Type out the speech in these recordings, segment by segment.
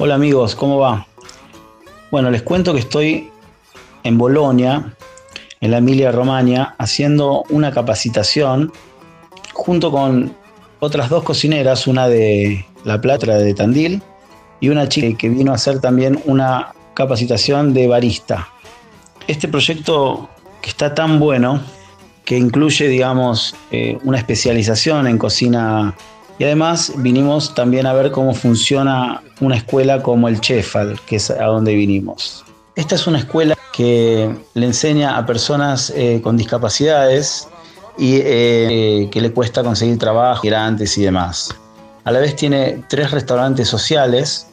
Hola amigos, ¿cómo va? Bueno, les cuento que estoy en Bolonia, en la Emilia Romagna, haciendo una capacitación junto con otras dos cocineras, una de La Plata, de Tandil, y una chica que vino a hacer también una capacitación de barista. Este proyecto que está tan bueno, que incluye, digamos, eh, una especialización en cocina y además vinimos también a ver cómo funciona una escuela como el Chefal, que es a donde vinimos. Esta es una escuela que le enseña a personas eh, con discapacidades y eh, que le cuesta conseguir trabajo, migrantes y demás. A la vez tiene tres restaurantes sociales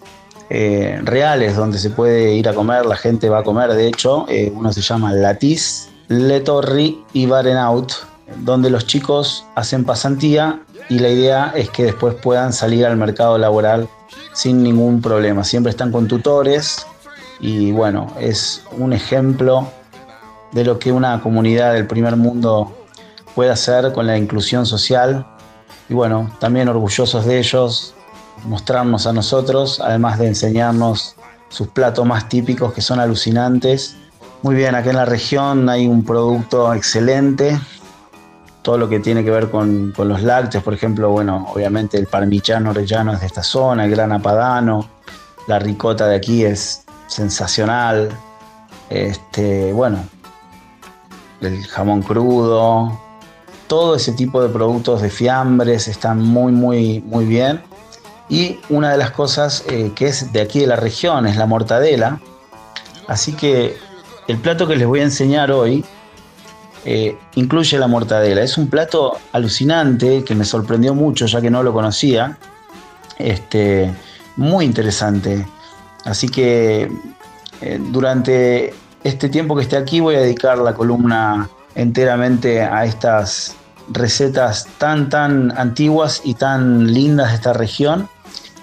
eh, reales donde se puede ir a comer, la gente va a comer, de hecho, uno se llama Latis, Le Torri y Barenaut, donde los chicos hacen pasantía y la idea es que después puedan salir al mercado laboral sin ningún problema. Siempre están con tutores y bueno, es un ejemplo de lo que una comunidad del primer mundo puede hacer con la inclusión social y bueno, también orgullosos de ellos, mostrarnos a nosotros, además de enseñarnos sus platos más típicos que son alucinantes. Muy bien, acá en la región hay un producto excelente todo lo que tiene que ver con, los lácteos, por ejemplo, bueno, obviamente el parmigiano rellano es de esta zona, el grana padano, la ricota de aquí es sensacional, este, bueno, el jamón crudo, todo ese tipo de productos de fiambres están muy, muy, muy bien. Y una de las cosas eh, que es de aquí de la región es la mortadela. Así que el plato que les voy a enseñar hoy eh, incluye la mortadela. Es un plato alucinante que me sorprendió mucho ya que no lo conocía. Este, muy interesante. Así que eh, durante este tiempo que esté aquí voy a dedicar la columna enteramente a estas recetas tan tan antiguas y tan lindas de esta región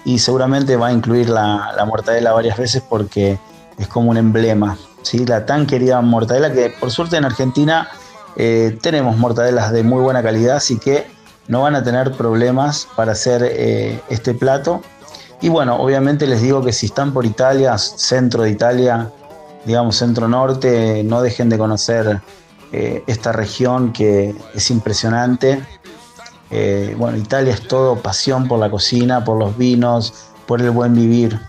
y seguramente va a incluir la, mortadela varias veces porque es como un emblema, ¿sí? la tan querida mortadela que por suerte en Argentina eh, tenemos mortadelas de muy buena calidad, así que no van a tener problemas para hacer eh, este plato. Y bueno, obviamente les digo que si están por Italia, centro de Italia, digamos centro norte, no dejen de conocer eh, esta región que es impresionante. bueno, Italia es todo pasión por la cocina, por los vinos, por el buen vivir.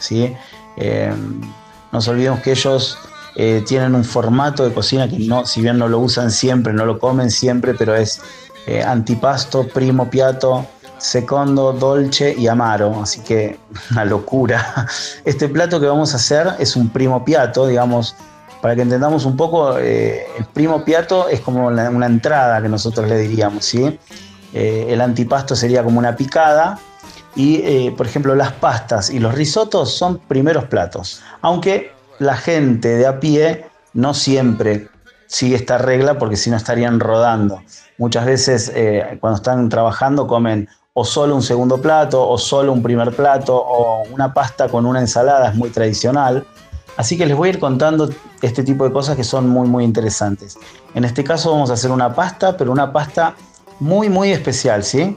¿sí? no nos olvidemos que ellos eh, tienen un formato de cocina que no, si bien no lo usan siempre, no lo comen siempre, pero es eh, antipasto, primo piatto, secondo, dolce y amaro, así que una locura. Este plato que vamos a hacer es un primo piatto, digamos, para que entendamos un poco, eh, el primo piatto es como una entrada que nosotros le diríamos, ¿sí? el antipasto sería como una picada y, por ejemplo, las pastas y los risotos son primeros platos, aunque la gente de a pie no siempre sigue esta regla porque si no estarían rodando. Muchas veces eh, cuando están trabajando comen o solo un segundo plato o solo un primer plato o una pasta con una ensalada, es muy tradicional. Así que les voy a ir contando este tipo de cosas que son muy muy interesantes. En este caso vamos a hacer una pasta, pero una pasta muy muy especial, ¿sí?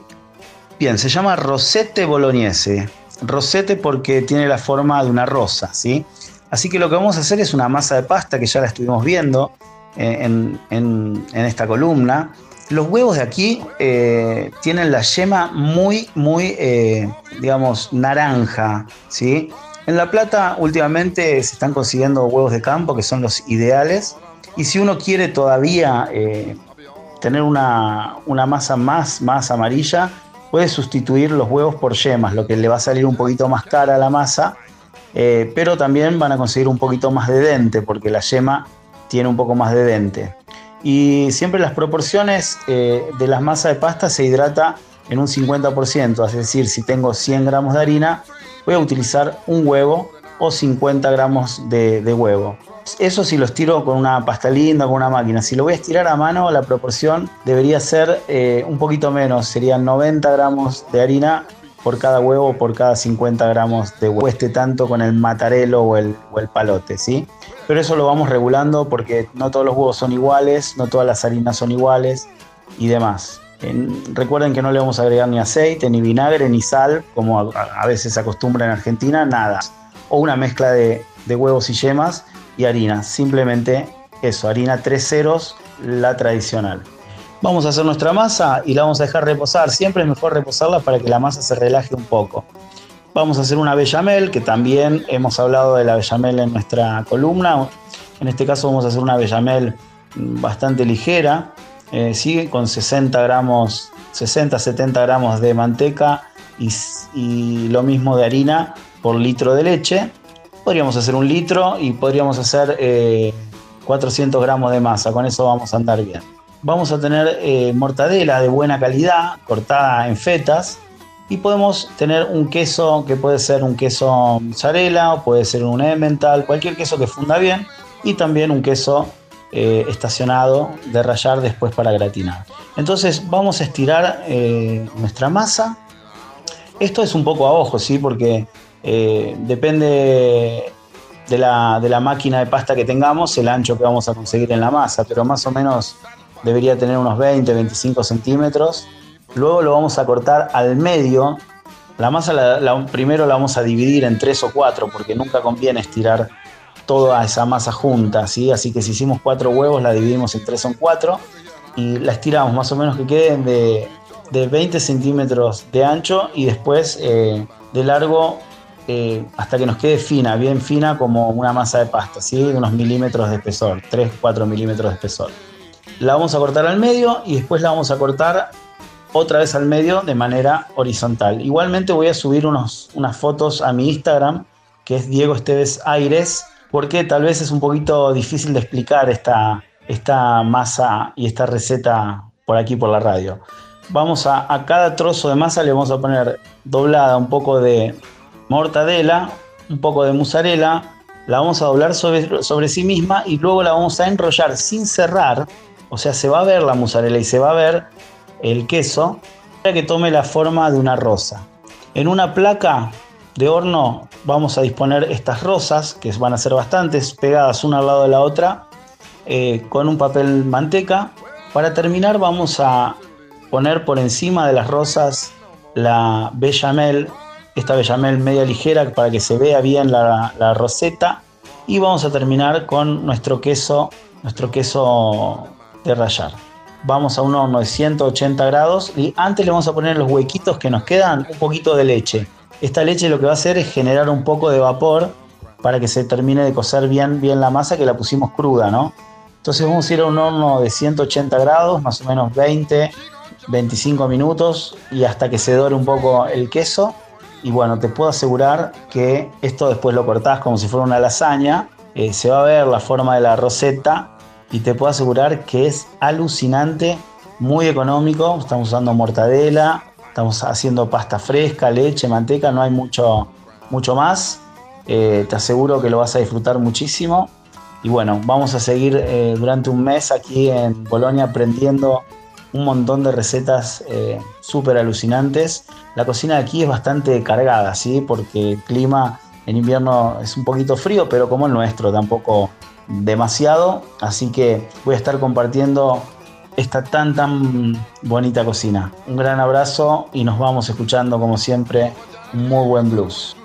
Bien, se llama rosette bolognese. Rosette porque tiene la forma de una rosa, ¿sí? Así que lo que vamos a hacer es una masa de pasta que ya la estuvimos viendo eh, en, esta columna. Los huevos de aquí eh, tienen la yema muy, muy, eh, digamos, naranja, ¿sí? En La Plata últimamente se están consiguiendo huevos de campo que son los ideales. Y si uno quiere todavía tener una, masa más, más amarilla, puede sustituir los huevos por yemas, lo que le va a salir un poquito más cara a la masa, eh, pero también van a conseguir un poquito más de dente, porque la yema tiene un poco más de dente. Y siempre las proporciones eh, de las masas de pasta se hidrata en un 50%, es decir, si tengo 100 gramos de harina, voy a utilizar un huevo o 50 gramos de, huevo. Eso si lo estiro con una pasta linda, con una máquina. Si lo voy a estirar a mano, la proporción debería ser eh, un poquito menos, serían 90 gramos de harina por cada huevo por cada 50 gramos de huevo. Este tanto con el matarelo o el, o el palote, ¿sí? Pero eso lo vamos regulando porque no todos los huevos son iguales, no todas las harinas son iguales y demás. recuerden que no le vamos a agregar ni aceite, ni vinagre, ni sal, como a, veces se acostumbra en Argentina, nada. O una mezcla de, de huevos y yemas y harina. Simplemente eso, harina tres ceros, la tradicional. Vamos a hacer nuestra masa y la vamos a dejar reposar. Siempre es mejor reposarla para que la masa se relaje un poco. Vamos a hacer una bechamel, que también hemos hablado de la bechamel en nuestra columna. En este caso vamos a hacer una bechamel bastante ligera, eh, con 60 gramos, 60, 70 gramos de manteca y, lo mismo de harina por litro de leche. Podríamos hacer un litro y podríamos hacer 400 eh, gramos de masa, con eso vamos a andar bien. Vamos a tener eh, mortadela de buena calidad, cortada en fetas, y podemos tener un queso que puede ser un queso mozzarella o puede ser un emmental, cualquier queso que funda bien y también un queso eh, estacionado de rallar después para gratinar. Entonces vamos a estirar eh, nuestra masa. Esto es un poco a ojo, ¿sí? porque depende de la, de la máquina de pasta que tengamos, el ancho que vamos a conseguir en la masa, pero más o menos debería tener unos 20, 25 centímetros Luego lo vamos a cortar al medio. La masa primero la vamos a dividir en tres o cuatro porque nunca conviene estirar toda esa masa junta. ¿sí? Así que si hicimos cuatro huevos la dividimos en tres o cuatro y la estiramos más o menos que queden de, 20 centímetros de ancho y después eh, de largo eh, hasta que nos quede fina, bien fina como una masa de pasta, ¿sí? unos milímetros de espesor, 3, 4 milímetros de espesor. La vamos a cortar al medio y después la vamos a cortar otra vez al medio de manera horizontal. Igualmente voy a subir unos, unas fotos a mi Instagram, que es Diego Esteves Aires, porque tal vez es un poquito difícil de explicar esta, esta masa y esta receta por aquí por la radio. Vamos a, a cada trozo de masa le vamos a poner doblada un poco de mortadela, un poco de mozzarella, la vamos a doblar sobre, sobre sí misma y luego la vamos a enrollar sin cerrar, o sea, se va a ver la mozzarella y se va a ver el queso para que tome la forma de una rosa. En una placa de horno vamos a disponer estas rosas, que van a ser bastantes, pegadas una al lado de la otra, eh, con un papel manteca. Para terminar vamos a poner por encima de las rosas la bechamel, esta bechamel media ligera para que se vea bien la, la roseta. Y vamos a terminar con nuestro queso, nuestro queso de vamos a un horno de 180 grados y antes le vamos a poner los huequitos que nos quedan un poquito de leche. Esta leche lo que va a hacer es generar un poco de vapor para que se termine de cocer bien, bien la masa que la pusimos cruda, ¿no? Entonces vamos a ir a un horno de 180 grados, más o menos 20, 25 minutos y hasta que se dore un poco el queso. Y bueno, te puedo asegurar que esto después lo cortás como si fuera una lasaña. Eh, se va a ver la forma de la roseta y te puedo asegurar que es alucinante, muy económico. Estamos usando mortadela, estamos haciendo pasta fresca, leche, manteca, no hay mucho, mucho más. Eh, te aseguro que lo vas a disfrutar muchísimo. Y bueno, vamos a seguir eh, durante un mes aquí en Bolonia aprendiendo un montón de recetas eh, súper alucinantes. La cocina de aquí es bastante cargada, ¿sí? Porque el clima en invierno es un poquito frío, pero como el nuestro, tampoco demasiado, así que voy a estar compartiendo esta tan tan bonita cocina. Un gran abrazo y nos vamos escuchando como siempre muy buen blues.